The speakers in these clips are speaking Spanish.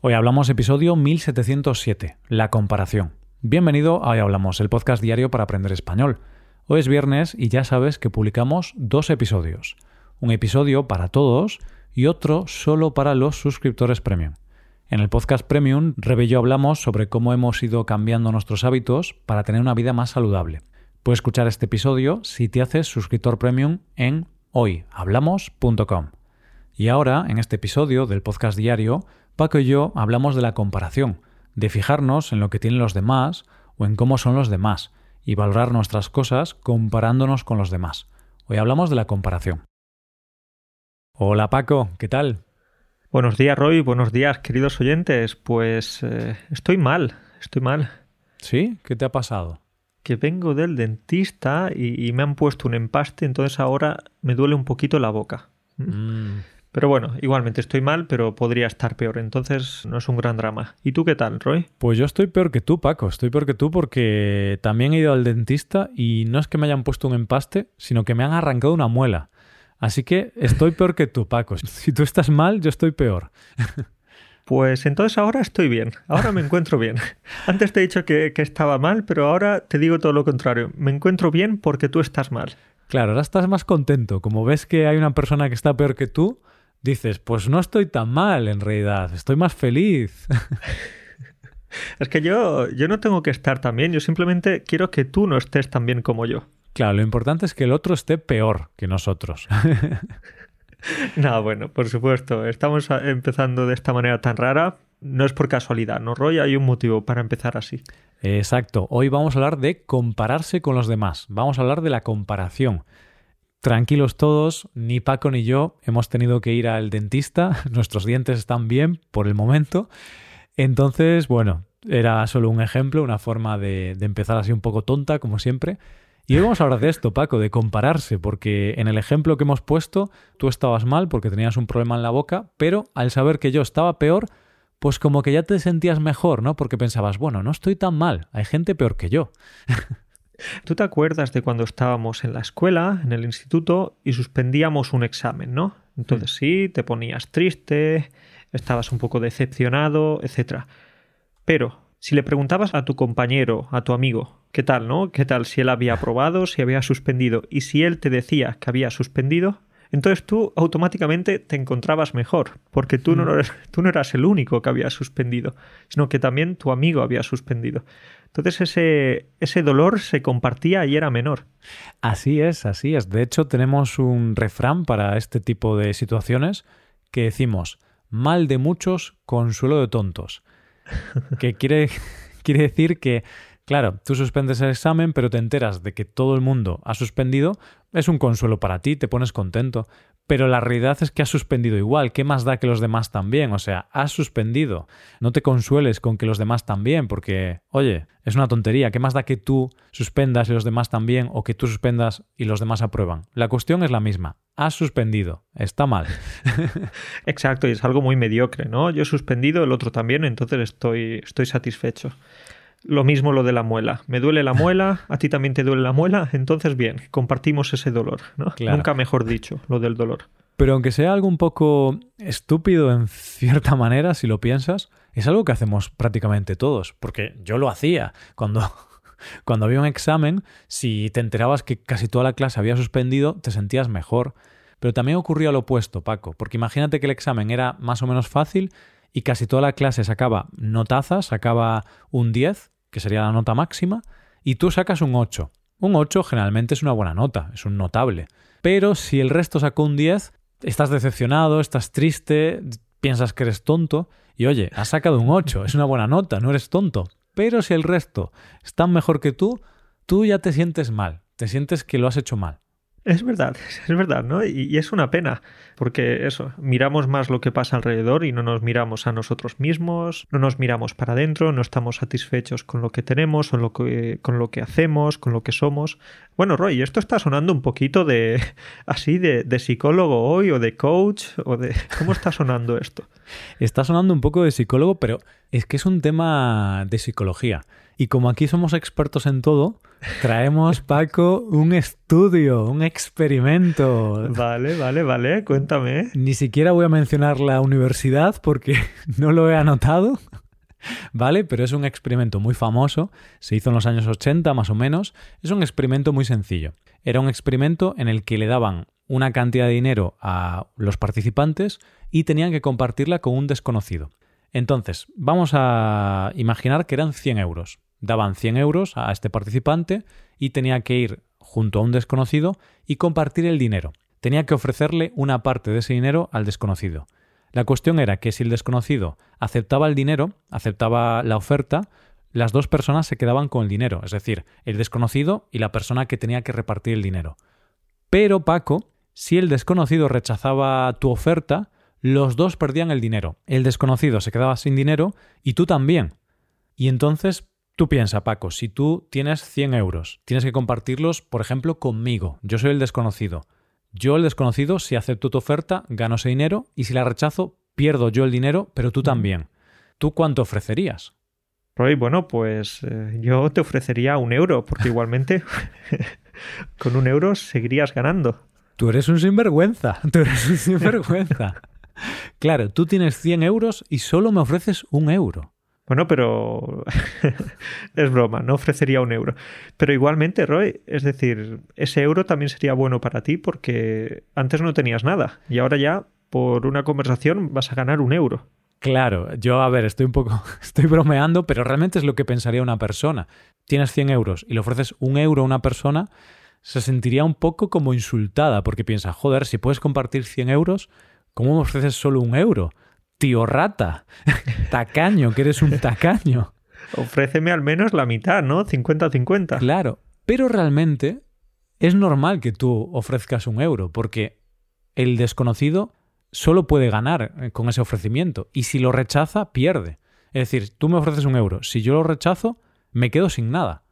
Hoy hablamos episodio 1707, la comparación. Bienvenido a Hoy Hablamos, el podcast diario para aprender español. Hoy es viernes y ya sabes que publicamos dos episodios. Un episodio para todos y otro solo para los suscriptores premium. En el podcast premium, Rebe y yo hablamos sobre cómo hemos ido cambiando nuestros hábitos para tener una vida más saludable. Puedes escuchar este episodio si te haces suscriptor premium en hoyhablamos.com. Y ahora, en este episodio del podcast diario, Paco y yo hablamos de la comparación, de fijarnos en lo que tienen los demás o en cómo son los demás, y valorar nuestras cosas comparándonos con los demás. Hoy hablamos de la comparación. Hola Paco, ¿qué tal? Buenos días Roy, buenos días queridos oyentes. Pues eh, estoy mal, estoy mal. ¿Sí? ¿Qué te ha pasado? Que vengo del dentista y, me han puesto un empaste, entonces ahora me duele un poquito la boca. Mm. Pero bueno, igualmente estoy mal, pero podría estar peor, entonces no es un gran drama. ¿Y tú qué tal, Roy? Pues yo estoy peor que tú, Paco, estoy peor que tú porque también he ido al dentista y no es que me hayan puesto un empaste, sino que me han arrancado una muela. Así que estoy peor que tú, Paco. Si tú estás mal, yo estoy peor. Pues entonces ahora estoy bien, ahora me encuentro bien. Antes te he dicho que, que, estaba mal, pero ahora te digo todo lo contrario. Me encuentro bien porque tú estás mal. Claro, ahora estás más contento. Como ves que hay una persona que está peor que tú, dices, pues no estoy tan mal en realidad, estoy más feliz. es que yo, yo no tengo que estar tan bien, yo simplemente quiero que tú no estés tan bien como yo. Claro, lo importante es que el otro esté peor que nosotros. no, bueno, por supuesto, estamos empezando de esta manera tan rara. No es por casualidad, ¿no, Roy? Hay un motivo para empezar así. Exacto. Hoy vamos a hablar de compararse con los demás. Vamos a hablar de la comparación. Tranquilos todos, ni Paco ni yo hemos tenido que ir al dentista, nuestros dientes están bien por el momento. Entonces, bueno, era solo un ejemplo, una forma de, empezar así un poco tonta, como siempre. Y hoy vamos a hablar de esto, Paco, de compararse, porque en el ejemplo que hemos puesto, tú estabas mal porque tenías un problema en la boca, pero al saber que yo estaba peor, pues como que ya te sentías mejor, ¿no? Porque pensabas, bueno, no estoy tan mal, hay gente peor que yo. Tú te acuerdas de cuando estábamos en la escuela, en el instituto, y suspendíamos un examen, ¿no? Entonces mm. sí, te ponías triste, estabas un poco decepcionado, etc. Pero si le preguntabas a tu compañero, a tu amigo, ¿qué tal, no? ¿Qué tal si él había aprobado, si había suspendido? Y si él te decía que había suspendido, entonces tú automáticamente te encontrabas mejor, porque tú no, mm. eras, tú no eras el único que había suspendido, sino que también tu amigo había suspendido. Entonces ese, ese dolor se compartía y era menor. Así es, así es. De hecho, tenemos un refrán para este tipo de situaciones que decimos, mal de muchos, consuelo de tontos. que quiere, quiere decir que Claro, tú suspendes el examen, pero te enteras de que todo el mundo ha suspendido, es un consuelo para ti, te pones contento. Pero la realidad es que has suspendido igual, ¿qué más da que los demás también? O sea, has suspendido. No te consueles con que los demás también, porque, oye, es una tontería, ¿qué más da que tú suspendas y los demás también, o que tú suspendas y los demás aprueban? La cuestión es la misma, has suspendido, está mal. Exacto, y es algo muy mediocre, ¿no? Yo he suspendido, el otro también, entonces estoy, estoy satisfecho. Lo mismo lo de la muela. Me duele la muela, a ti también te duele la muela, entonces bien, compartimos ese dolor, ¿no? Nunca mejor dicho, lo del dolor. Pero aunque sea algo un poco estúpido en cierta manera, si lo piensas, es algo que hacemos prácticamente todos, porque yo lo hacía cuando cuando había un examen, si te enterabas que casi toda la clase había suspendido, te sentías mejor. Pero también ocurría lo opuesto, Paco, porque imagínate que el examen era más o menos fácil y casi toda la clase sacaba notazas, sacaba un 10, que sería la nota máxima, y tú sacas un 8. Un 8 generalmente es una buena nota, es un notable. Pero si el resto sacó un 10, estás decepcionado, estás triste, piensas que eres tonto, y oye, has sacado un 8, es una buena nota, no eres tonto. Pero si el resto están mejor que tú, tú ya te sientes mal, te sientes que lo has hecho mal. Es verdad, es verdad, ¿no? Y, es una pena, porque eso, miramos más lo que pasa alrededor y no nos miramos a nosotros mismos, no nos miramos para adentro, no estamos satisfechos con lo que tenemos, con lo que, con lo que hacemos, con lo que somos. Bueno, Roy, esto está sonando un poquito de así de, de psicólogo hoy o de coach o de... ¿Cómo está sonando esto? Está sonando un poco de psicólogo, pero es que es un tema de psicología. Y como aquí somos expertos en todo, traemos, Paco, un estudio, un experimento. Vale, vale, vale, cuéntame. Ni siquiera voy a mencionar la universidad porque no lo he anotado. ¿Vale? Pero es un experimento muy famoso, se hizo en los años 80 más o menos, es un experimento muy sencillo. Era un experimento en el que le daban una cantidad de dinero a los participantes y tenían que compartirla con un desconocido. Entonces, vamos a imaginar que eran 100 euros. Daban 100 euros a este participante y tenía que ir junto a un desconocido y compartir el dinero. Tenía que ofrecerle una parte de ese dinero al desconocido. La cuestión era que si el desconocido aceptaba el dinero, aceptaba la oferta, las dos personas se quedaban con el dinero, es decir, el desconocido y la persona que tenía que repartir el dinero. Pero, Paco, si el desconocido rechazaba tu oferta, los dos perdían el dinero. El desconocido se quedaba sin dinero y tú también. Y entonces tú piensa, Paco, si tú tienes 100 euros, tienes que compartirlos, por ejemplo, conmigo. Yo soy el desconocido. Yo, el desconocido, si acepto tu oferta, gano ese dinero y si la rechazo, pierdo yo el dinero, pero tú también. ¿Tú cuánto ofrecerías? Roy, bueno, pues eh, yo te ofrecería un euro, porque igualmente con un euro seguirías ganando. Tú eres un sinvergüenza, tú eres un sinvergüenza. claro, tú tienes 100 euros y solo me ofreces un euro. Bueno, pero es broma, no ofrecería un euro. Pero igualmente, Roy, es decir, ese euro también sería bueno para ti porque antes no tenías nada y ahora ya por una conversación vas a ganar un euro. Claro, yo a ver, estoy un poco, estoy bromeando, pero realmente es lo que pensaría una persona. Tienes 100 euros y le ofreces un euro a una persona, se sentiría un poco como insultada porque piensa, joder, si puedes compartir 100 euros, ¿cómo me ofreces solo un euro? Tío rata, tacaño, que eres un tacaño. Ofréceme al menos la mitad, ¿no? 50-50. Claro, pero realmente es normal que tú ofrezcas un euro, porque el desconocido solo puede ganar eh, con ese ofrecimiento, y si lo rechaza, pierde. Es decir, tú me ofreces un euro, si yo lo rechazo, me quedo sin nada.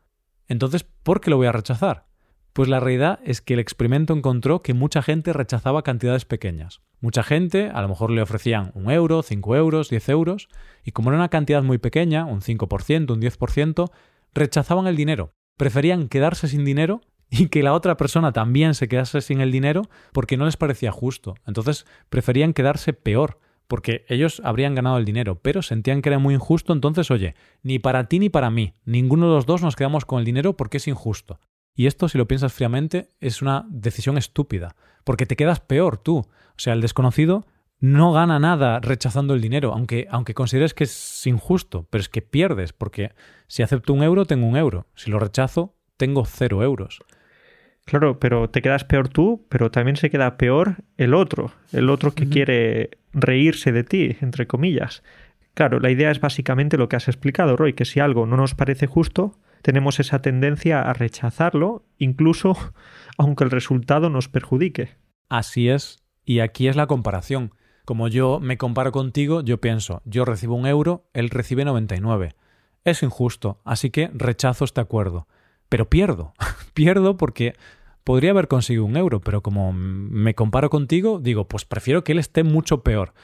Entonces, ¿por qué lo voy a rechazar? Pues la realidad es que el experimento encontró que mucha gente rechazaba cantidades pequeñas. Mucha gente a lo mejor le ofrecían un euro, cinco euros, diez euros, y como era una cantidad muy pequeña, un 5%, un 10%, rechazaban el dinero. Preferían quedarse sin dinero y que la otra persona también se quedase sin el dinero porque no les parecía justo. Entonces preferían quedarse peor, porque ellos habrían ganado el dinero, pero sentían que era muy injusto, entonces oye, ni para ti ni para mí, ninguno de los dos nos quedamos con el dinero porque es injusto. Y esto, si lo piensas fríamente, es una decisión estúpida, porque te quedas peor tú. O sea, el desconocido no gana nada rechazando el dinero, aunque, aunque consideres que es injusto, pero es que pierdes, porque si acepto un euro, tengo un euro. Si lo rechazo, tengo cero euros. Claro, pero te quedas peor tú, pero también se queda peor el otro, el otro que quiere reírse de ti, entre comillas. Claro, la idea es básicamente lo que has explicado, Roy, que si algo no nos parece justo, tenemos esa tendencia a rechazarlo, incluso aunque el resultado nos perjudique. Así es, y aquí es la comparación. Como yo me comparo contigo, yo pienso, yo recibo un euro, él recibe 99. Es injusto, así que rechazo este acuerdo. Pero pierdo, pierdo porque podría haber conseguido un euro, pero como me comparo contigo, digo, pues prefiero que él esté mucho peor.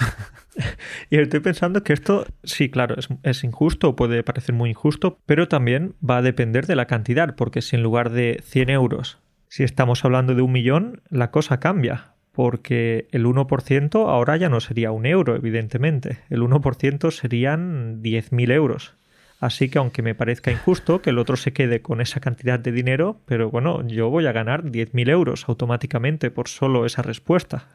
y estoy pensando que esto, sí, claro, es, es, injusto, puede parecer muy injusto, pero también va a depender de la cantidad, porque si en lugar de 100 euros, si estamos hablando de un millón, la cosa cambia, porque el 1% ahora ya no sería un euro, evidentemente, el 1% serían 10.000 euros. Así que aunque me parezca injusto que el otro se quede con esa cantidad de dinero, pero bueno, yo voy a ganar 10.000 euros automáticamente por solo esa respuesta.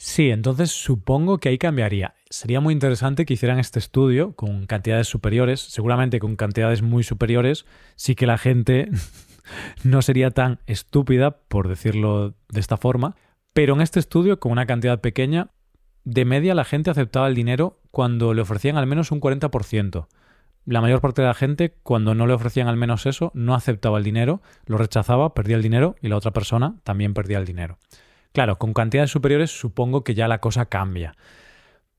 Sí, entonces supongo que ahí cambiaría. Sería muy interesante que hicieran este estudio con cantidades superiores. Seguramente con cantidades muy superiores sí que la gente no sería tan estúpida, por decirlo de esta forma. Pero en este estudio, con una cantidad pequeña, de media la gente aceptaba el dinero cuando le ofrecían al menos un 40%. La mayor parte de la gente, cuando no le ofrecían al menos eso, no aceptaba el dinero, lo rechazaba, perdía el dinero y la otra persona también perdía el dinero. Claro, con cantidades superiores supongo que ya la cosa cambia.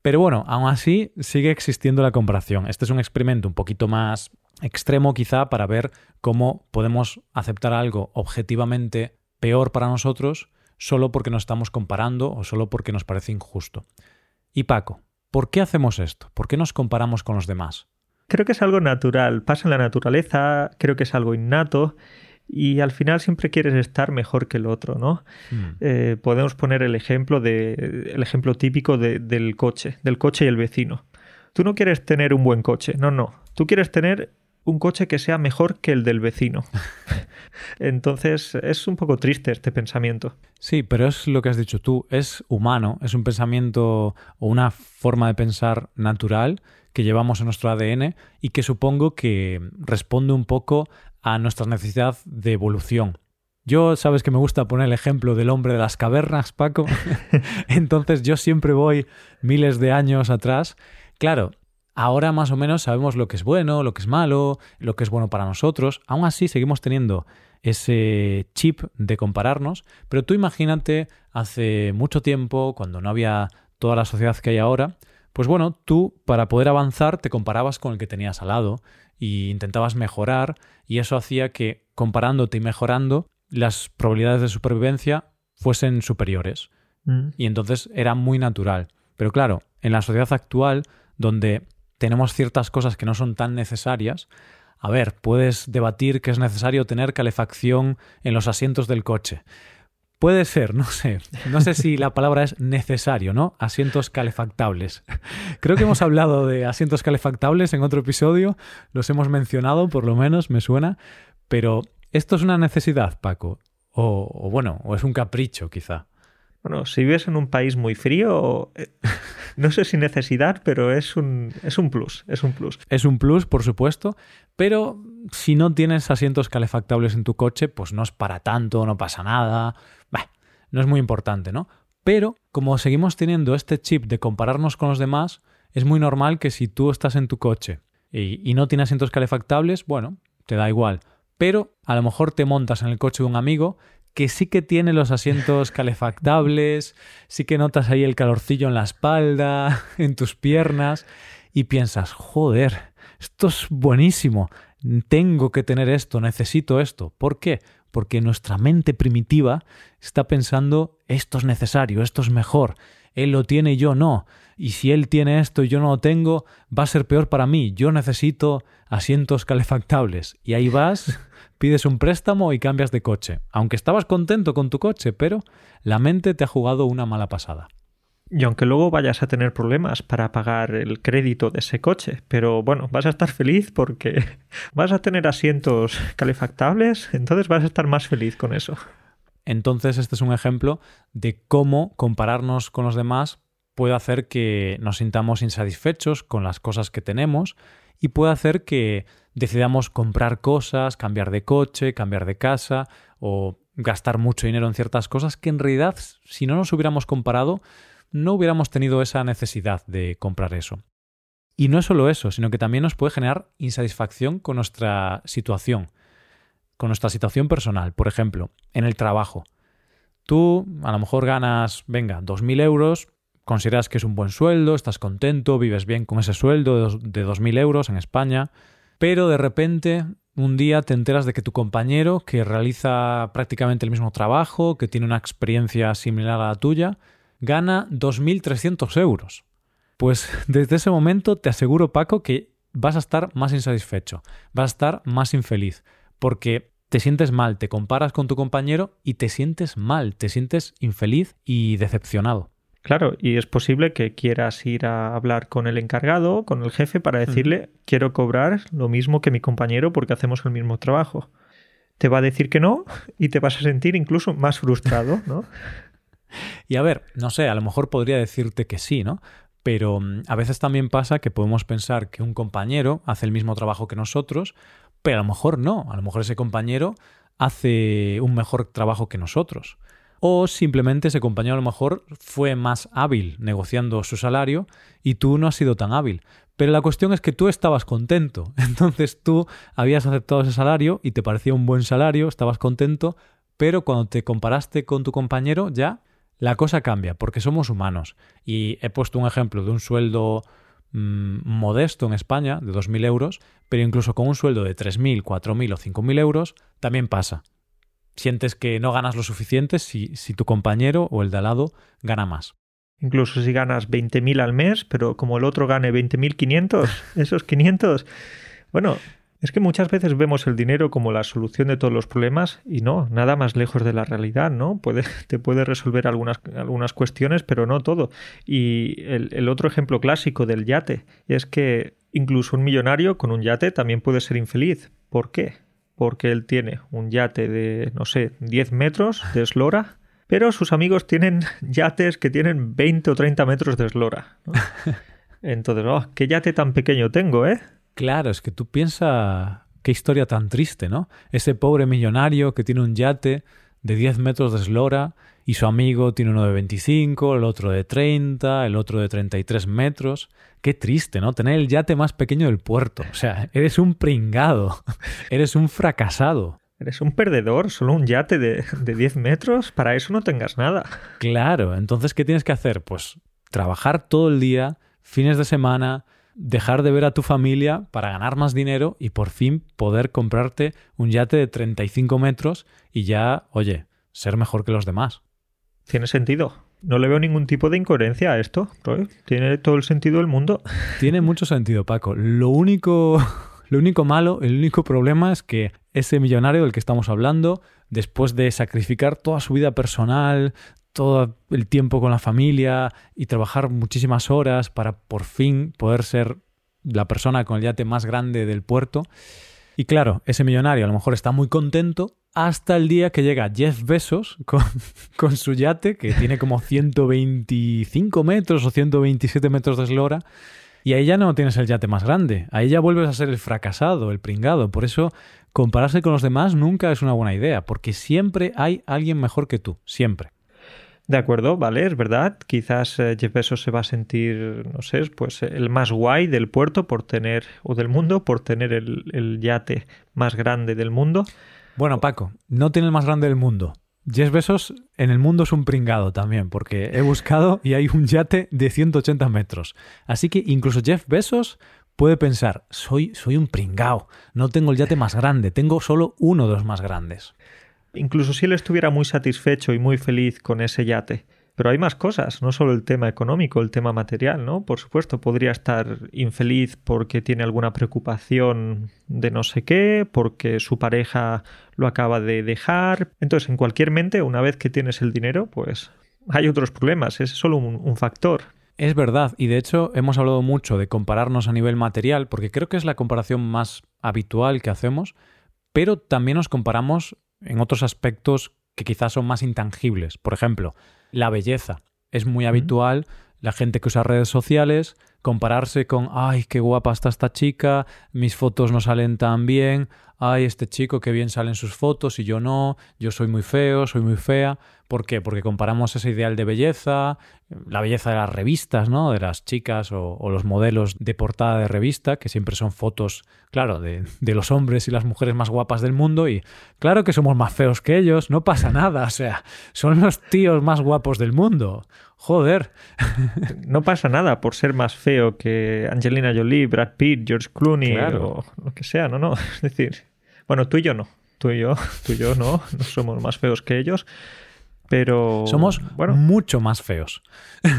Pero bueno, aún así sigue existiendo la comparación. Este es un experimento un poquito más extremo quizá para ver cómo podemos aceptar algo objetivamente peor para nosotros solo porque nos estamos comparando o solo porque nos parece injusto. Y Paco, ¿Por qué hacemos esto? ¿Por qué nos comparamos con los demás? Creo que es algo natural, pasa en la naturaleza, creo que es algo innato y al final siempre quieres estar mejor que el otro, ¿no? Hmm. Eh, podemos poner el ejemplo de el ejemplo típico del coche, del coche y el vecino. Tú no quieres tener un buen coche, no, no. Tú quieres tener un coche que sea mejor que el del vecino. Entonces es un poco triste este pensamiento. Sí, pero es lo que has dicho tú, es humano, es un pensamiento o una forma de pensar natural que llevamos en nuestro ADN y que supongo que responde un poco a nuestra necesidad de evolución. Yo sabes que me gusta poner el ejemplo del hombre de las cavernas, Paco. Entonces yo siempre voy miles de años atrás. Claro, ahora más o menos sabemos lo que es bueno, lo que es malo, lo que es bueno para nosotros. Aún así seguimos teniendo ese chip de compararnos. Pero tú imagínate hace mucho tiempo, cuando no había toda la sociedad que hay ahora, pues bueno, tú para poder avanzar te comparabas con el que tenías al lado y intentabas mejorar y eso hacía que comparándote y mejorando las probabilidades de supervivencia fuesen superiores. Mm. Y entonces era muy natural. Pero claro, en la sociedad actual, donde tenemos ciertas cosas que no son tan necesarias, a ver, puedes debatir que es necesario tener calefacción en los asientos del coche. Puede ser, no sé. No sé si la palabra es necesario, ¿no? Asientos calefactables. Creo que hemos hablado de asientos calefactables en otro episodio, los hemos mencionado, por lo menos, me suena, pero ¿esto es una necesidad, Paco? O, bueno, o es un capricho, quizá. Bueno, si vives en un país muy frío, eh, no sé si necesidad, pero es un, es un plus, es un plus. Es un plus, por supuesto, pero si no tienes asientos calefactables en tu coche, pues no es para tanto, no pasa nada, no es muy importante, ¿no? Pero como seguimos teniendo este chip de compararnos con los demás, es muy normal que si tú estás en tu coche y, y no tienes asientos calefactables, bueno, te da igual. Pero a lo mejor te montas en el coche de un amigo que sí que tiene los asientos calefactables, sí que notas ahí el calorcillo en la espalda, en tus piernas, y piensas, joder, esto es buenísimo, tengo que tener esto, necesito esto. ¿Por qué? Porque nuestra mente primitiva está pensando, esto es necesario, esto es mejor, él lo tiene y yo no, y si él tiene esto y yo no lo tengo, va a ser peor para mí, yo necesito asientos calefactables. Y ahí vas pides un préstamo y cambias de coche, aunque estabas contento con tu coche, pero la mente te ha jugado una mala pasada. Y aunque luego vayas a tener problemas para pagar el crédito de ese coche, pero bueno, vas a estar feliz porque vas a tener asientos calefactables, entonces vas a estar más feliz con eso. Entonces este es un ejemplo de cómo compararnos con los demás puede hacer que nos sintamos insatisfechos con las cosas que tenemos y puede hacer que decidamos comprar cosas, cambiar de coche, cambiar de casa o gastar mucho dinero en ciertas cosas que en realidad si no nos hubiéramos comparado no hubiéramos tenido esa necesidad de comprar eso. Y no es solo eso, sino que también nos puede generar insatisfacción con nuestra situación, con nuestra situación personal. Por ejemplo, en el trabajo. Tú a lo mejor ganas, venga, 2.000 euros, consideras que es un buen sueldo, estás contento, vives bien con ese sueldo de 2.000 euros en España, pero de repente un día te enteras de que tu compañero, que realiza prácticamente el mismo trabajo, que tiene una experiencia similar a la tuya, gana 2.300 euros. Pues desde ese momento te aseguro, Paco, que vas a estar más insatisfecho, vas a estar más infeliz, porque te sientes mal, te comparas con tu compañero y te sientes mal, te sientes infeliz y decepcionado. Claro, y es posible que quieras ir a hablar con el encargado, con el jefe, para decirle, quiero cobrar lo mismo que mi compañero porque hacemos el mismo trabajo. Te va a decir que no y te vas a sentir incluso más frustrado, ¿no? y a ver, no sé, a lo mejor podría decirte que sí, ¿no? Pero mm, a veces también pasa que podemos pensar que un compañero hace el mismo trabajo que nosotros, pero a lo mejor no, a lo mejor ese compañero hace un mejor trabajo que nosotros o simplemente ese compañero a lo mejor fue más hábil negociando su salario y tú no has sido tan hábil. Pero la cuestión es que tú estabas contento, entonces tú habías aceptado ese salario y te parecía un buen salario, estabas contento, pero cuando te comparaste con tu compañero ya la cosa cambia, porque somos humanos. Y he puesto un ejemplo de un sueldo mm, modesto en España, de 2.000 euros, pero incluso con un sueldo de 3.000, 4.000 o 5.000 euros, también pasa sientes que no ganas lo suficiente si, si tu compañero o el de al lado gana más. Incluso si ganas 20.000 al mes, pero como el otro gane 20.500, esos 500, bueno, es que muchas veces vemos el dinero como la solución de todos los problemas y no, nada más lejos de la realidad, ¿no? Puede, te puede resolver algunas, algunas cuestiones, pero no todo. Y el, el otro ejemplo clásico del yate es que incluso un millonario con un yate también puede ser infeliz. ¿Por qué? Porque él tiene un yate de, no sé, 10 metros de eslora pero sus amigos tienen yates que tienen 20 o 30 metros de eslora. Entonces, oh, ¿qué yate tan pequeño tengo, eh? Claro, es que tú piensas qué historia tan triste, ¿no? Ese pobre millonario que tiene un yate de 10 metros de eslora y su amigo tiene uno de 25, el otro de 30, el otro de 33 metros. Qué triste, ¿no? Tener el yate más pequeño del puerto. O sea, eres un pringado, eres un fracasado. Eres un perdedor, solo un yate de, de 10 metros, para eso no tengas nada. Claro, entonces, ¿qué tienes que hacer? Pues trabajar todo el día, fines de semana, dejar de ver a tu familia para ganar más dinero y por fin poder comprarte un yate de 35 metros y ya, oye, ser mejor que los demás. Tiene sentido. No le veo ningún tipo de incoherencia a esto. Tiene todo el sentido del mundo. Tiene mucho sentido, Paco. Lo único lo único malo, el único problema es que ese millonario del que estamos hablando, después de sacrificar toda su vida personal, todo el tiempo con la familia y trabajar muchísimas horas para por fin poder ser la persona con el yate más grande del puerto. Y claro, ese millonario a lo mejor está muy contento hasta el día que llega Jeff Bezos con, con su yate, que tiene como 125 metros o 127 metros de eslora, y ahí ya no tienes el yate más grande, ahí ya vuelves a ser el fracasado, el pringado. Por eso compararse con los demás nunca es una buena idea, porque siempre hay alguien mejor que tú, siempre. De acuerdo, vale, es verdad. Quizás eh, Jeff Bezos se va a sentir, no sé, pues el más guay del puerto por tener, o del mundo, por tener el, el yate más grande del mundo. Bueno, Paco, no tiene el más grande del mundo, Jeff Bezos en el mundo es un pringado también, porque he buscado y hay un yate de 180 metros. Así que incluso Jeff Bezos puede pensar, soy, soy un pringao, no tengo el yate más grande, tengo solo uno de los más grandes. Incluso si él estuviera muy satisfecho y muy feliz con ese yate, pero hay más cosas, no solo el tema económico, el tema material, ¿no? Por supuesto, podría estar infeliz porque tiene alguna preocupación de no sé qué, porque su pareja lo acaba de dejar. Entonces, en cualquier mente, una vez que tienes el dinero, pues hay otros problemas, es solo un, un factor. Es verdad, y de hecho hemos hablado mucho de compararnos a nivel material, porque creo que es la comparación más habitual que hacemos, pero también nos comparamos en otros aspectos que quizás son más intangibles. Por ejemplo, la belleza. Es muy habitual la gente que usa redes sociales compararse con, ay, qué guapa está esta chica, mis fotos no salen tan bien, ay, este chico qué bien salen sus fotos y yo no, yo soy muy feo, soy muy fea. ¿Por qué? Porque comparamos ese ideal de belleza, la belleza de las revistas, ¿no? De las chicas o, los modelos de portada de revista, que siempre son fotos, claro, de, de, los hombres y las mujeres más guapas del mundo y claro que somos más feos que ellos, no pasa nada, o sea, son los tíos más guapos del mundo. Joder. No pasa nada por ser más feo que Angelina Jolie, Brad Pitt, George Clooney o lo que sea, no, no. Es decir, bueno, tú y yo no. Tú y yo, tú y yo no, no somos más feos que ellos. Pero. Somos bueno. mucho más feos.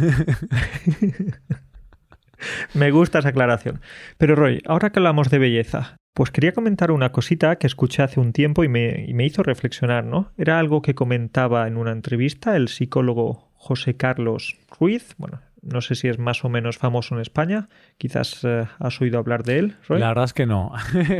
Me gusta esa aclaración. Pero Roy, ahora que hablamos de belleza, pues quería comentar una cosita que escuché hace un tiempo y me, y me hizo reflexionar, ¿no? Era algo que comentaba en una entrevista el psicólogo José Carlos Ruiz. Bueno, no sé si es más o menos famoso en España. Quizás eh, has oído hablar de él. La verdad es que no.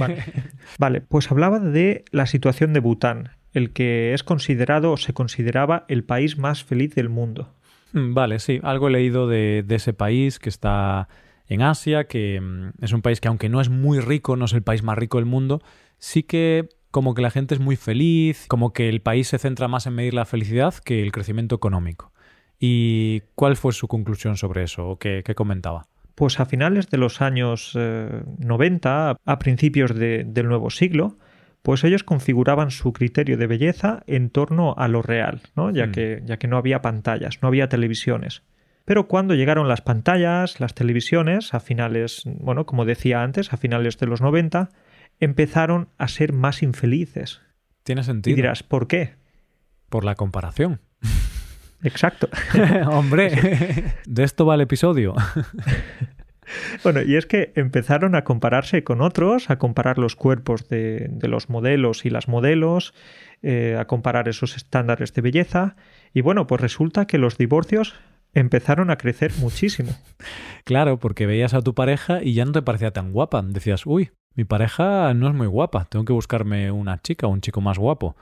vale. pues hablaba de la situación de Bután, el que es considerado o se consideraba el país más feliz del mundo. Mm, vale, sí, algo he leído de, de ese país que está en Asia, que mm, es un país que aunque no es muy rico, no es el país más rico del mundo, sí que como que la gente es muy feliz, como que el país se centra más en medir la felicidad que el crecimiento económico. ¿Y cuál fue su conclusión sobre eso o qué, comentaba? Pues a finales de los años 90, eh, a principios del nuevo siglo, pues ellos configuraban su criterio de belleza en torno a lo real, ¿no? ya, mm. que, ya que no había pantallas, no había televisiones. Pero cuando llegaron las pantallas, las televisiones, a finales, bueno, como decía antes, a finales de los 90, empezaron a ser más infelices. Tiene sentido. Y dirás, ¿por qué? Por la comparación. Exacto. Hombre, de esto va el episodio. Bueno, y es que empezaron a compararse con otros, a comparar los cuerpos de, de los modelos y las modelos, eh, a comparar esos estándares de belleza, y bueno, pues resulta que los divorcios empezaron a crecer muchísimo. Claro, porque veías a tu pareja y ya no te parecía tan guapa. Decías, uy, mi pareja no es muy guapa, tengo que buscarme una chica o un chico más guapo.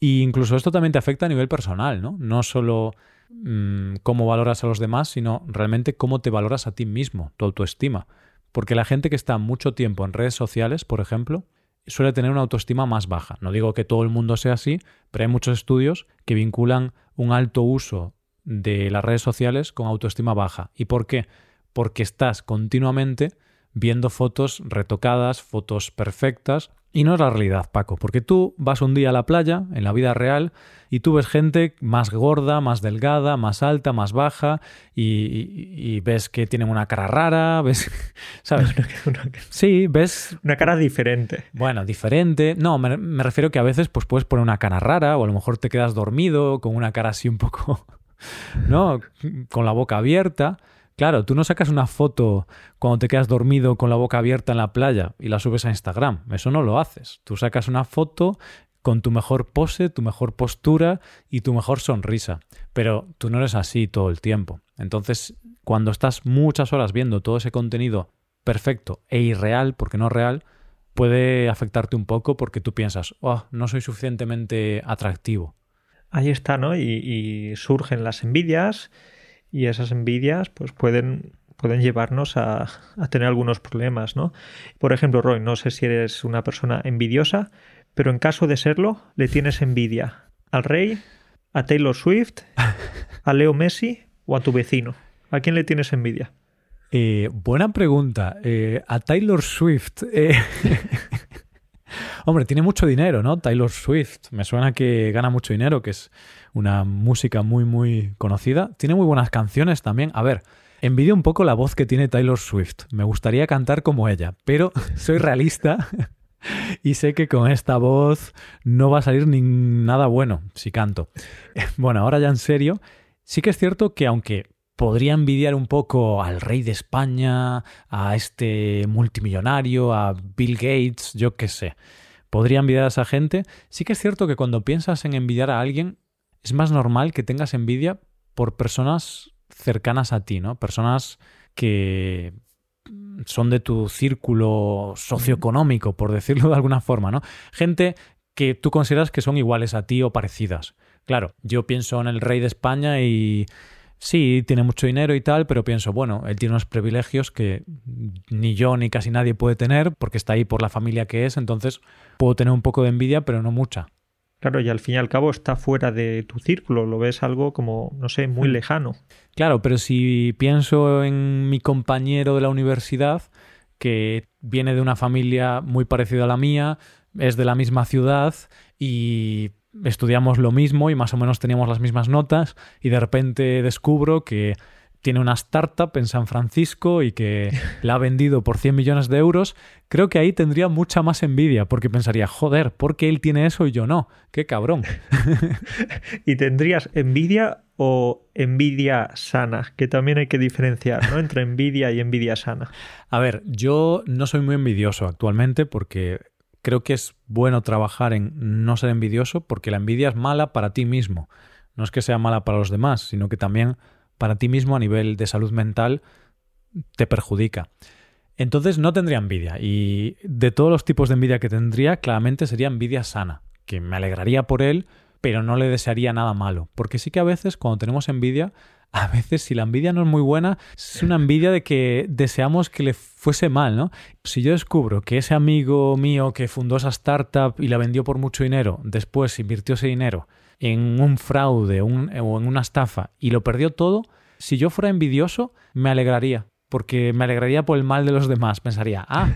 Y incluso esto también te afecta a nivel personal, ¿no? No solo mmm, cómo valoras a los demás, sino realmente cómo te valoras a ti mismo, tu autoestima. Porque la gente que está mucho tiempo en redes sociales, por ejemplo, suele tener una autoestima más baja. No digo que todo el mundo sea así, pero hay muchos estudios que vinculan un alto uso de las redes sociales con autoestima baja. ¿Y por qué? Porque estás continuamente viendo fotos retocadas, fotos perfectas, y no es la realidad, Paco, porque tú vas un día a la playa, en la vida real, y tú ves gente más gorda, más delgada, más alta, más baja, y, y, y ves que tienen una cara rara, ves, ¿sabes? Una, una, sí, ves... Una cara diferente. Bueno, diferente. No, me, me refiero que a veces pues puedes poner una cara rara, o a lo mejor te quedas dormido con una cara así un poco, ¿no? Con la boca abierta. Claro, tú no sacas una foto cuando te quedas dormido con la boca abierta en la playa y la subes a Instagram. Eso no lo haces. Tú sacas una foto con tu mejor pose, tu mejor postura y tu mejor sonrisa. Pero tú no eres así todo el tiempo. Entonces, cuando estás muchas horas viendo todo ese contenido perfecto e irreal, porque no real, puede afectarte un poco porque tú piensas, oh, no soy suficientemente atractivo. Ahí está, ¿no? Y, y surgen las envidias y esas envidias pues pueden, pueden llevarnos a, a, tener algunos problemas, ¿no? Por ejemplo, Roy, no sé si eres una persona envidiosa, pero en caso de serlo, le tienes envidia al rey, a Taylor Swift, a Leo Messi o a tu vecino. ¿A quién le tienes envidia? Eh, buena pregunta. Eh, a Taylor Swift. Eh... Hombre, tiene mucho dinero, ¿no? Taylor Swift. Me suena que gana mucho dinero, que es una música muy, muy conocida. Tiene muy buenas canciones también. A ver, envidio un poco la voz que tiene Taylor Swift. Me gustaría cantar como ella, pero soy realista y sé que con esta voz no va a salir ni nada bueno si canto. Bueno, ahora ya en serio, sí que es cierto que aunque podría envidiar un poco al rey de España, a este multimillonario, a Bill Gates, yo qué sé. Podría envidiar a esa gente. Sí que es cierto que cuando piensas en envidiar a alguien, es más normal que tengas envidia por personas cercanas a ti, ¿no? Personas que son de tu círculo socioeconómico, por decirlo de alguna forma, ¿no? Gente que tú consideras que son iguales a ti o parecidas. Claro, yo pienso en el rey de España y sí, tiene mucho dinero y tal, pero pienso, bueno, él tiene unos privilegios que ni yo ni casi nadie puede tener porque está ahí por la familia que es, entonces puedo tener un poco de envidia, pero no mucha. Claro, y al fin y al cabo está fuera de tu círculo, lo ves algo como, no sé, muy lejano. Claro, pero si pienso en mi compañero de la universidad, que viene de una familia muy parecida a la mía, es de la misma ciudad y estudiamos lo mismo y más o menos teníamos las mismas notas y de repente descubro que tiene una startup en San Francisco y que la ha vendido por 100 millones de euros, creo que ahí tendría mucha más envidia, porque pensaría, joder, ¿por qué él tiene eso y yo no? ¡Qué cabrón! ¿Y tendrías envidia o envidia sana? Que también hay que diferenciar, ¿no? Entre envidia y envidia sana. A ver, yo no soy muy envidioso actualmente porque creo que es bueno trabajar en no ser envidioso porque la envidia es mala para ti mismo. No es que sea mala para los demás, sino que también para ti mismo a nivel de salud mental te perjudica. Entonces no tendría envidia y de todos los tipos de envidia que tendría, claramente sería envidia sana, que me alegraría por él, pero no le desearía nada malo, porque sí que a veces cuando tenemos envidia, a veces si la envidia no es muy buena, es una envidia de que deseamos que le fuese mal, ¿no? Si yo descubro que ese amigo mío que fundó esa startup y la vendió por mucho dinero, después invirtió ese dinero en un fraude o en una estafa y lo perdió todo, si yo fuera envidioso, me alegraría, porque me alegraría por el mal de los demás. Pensaría, ah,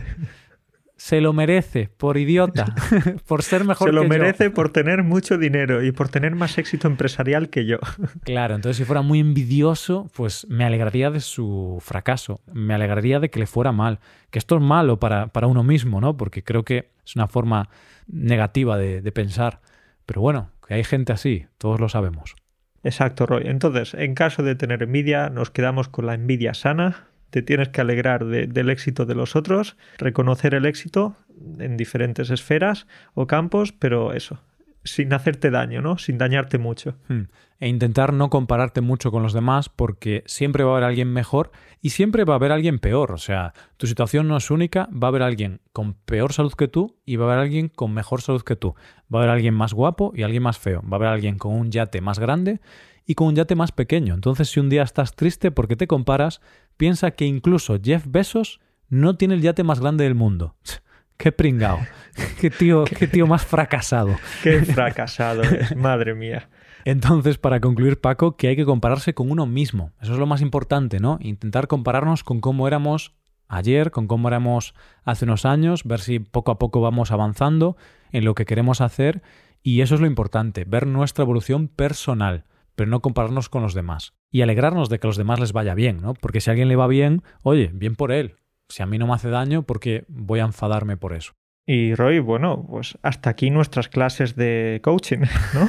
se lo merece por idiota, por ser mejor se lo que merece yo. por tener mucho dinero y por tener más éxito empresarial que yo. Claro, entonces si fuera muy envidioso, pues me alegraría de su fracaso, me alegraría de que le fuera mal. Que esto es malo para, para uno mismo, ¿no? Porque creo que es una forma negativa de, de pensar. Pero bueno, que hay gente así, todos lo sabemos. Exacto, Roy. Entonces, en caso de tener envidia, nos quedamos con la envidia sana. Te tienes que alegrar del éxito de los otros, reconocer el éxito en diferentes esferas o campos, pero eso, sin hacerte daño, ¿no? Sin dañarte mucho. Hmm. E intentar no compararte mucho con los demás porque siempre va a haber alguien mejor y siempre va a haber alguien peor. O sea, tu situación no es única, va a haber alguien con peor salud que tú y va a haber alguien con mejor salud que tú. Va a haber alguien más guapo y alguien más feo. Va a haber alguien con un yate más grande y con un yate más pequeño. Entonces, si un día estás triste porque te comparas, piensa que incluso Jeff Bezos no tiene el yate más grande del mundo. Qué pringao. Qué tío, qué tío más fracasado. Qué fracasado, madre mía. Entonces, para concluir, Paco, que hay que compararse con uno mismo. Eso es lo más importante, ¿no? Intentar compararnos con cómo éramos ayer, con cómo éramos hace unos años, ver si poco a poco vamos avanzando en lo que queremos hacer. Y eso es lo importante, ver nuestra evolución personal, pero no compararnos con los demás. Y alegrarnos de que a los demás les vaya bien, ¿no? Porque si a alguien le va bien, oye, bien por él si a mí no me hace daño, ¿por qué voy a enfadarme por eso? Y Roy, bueno, pues hasta aquí nuestras clases de coaching, ¿no?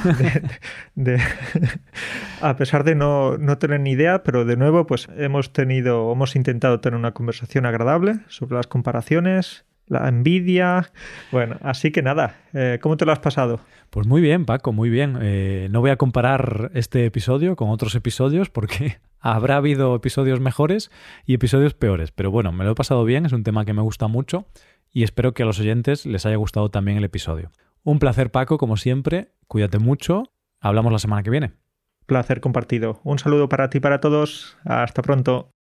De, a pesar de no, no, tener ni idea, pero de nuevo, pues hemos tenido, hemos intentado tener una conversación agradable sobre las comparaciones, la envidia. Bueno, así que nada, eh, ¿cómo te lo has pasado? Pues muy bien, Paco, muy bien. Eh, no voy a comparar este episodio con otros episodios porque habrá habido episodios mejores y episodios peores. Pero bueno, me lo he pasado bien, es un tema que me gusta mucho y espero que a los oyentes les haya gustado también el episodio. Un placer, Paco, como siempre. Cuídate mucho. Hablamos la semana que viene. Placer compartido. Un saludo para ti y para todos. Hasta pronto.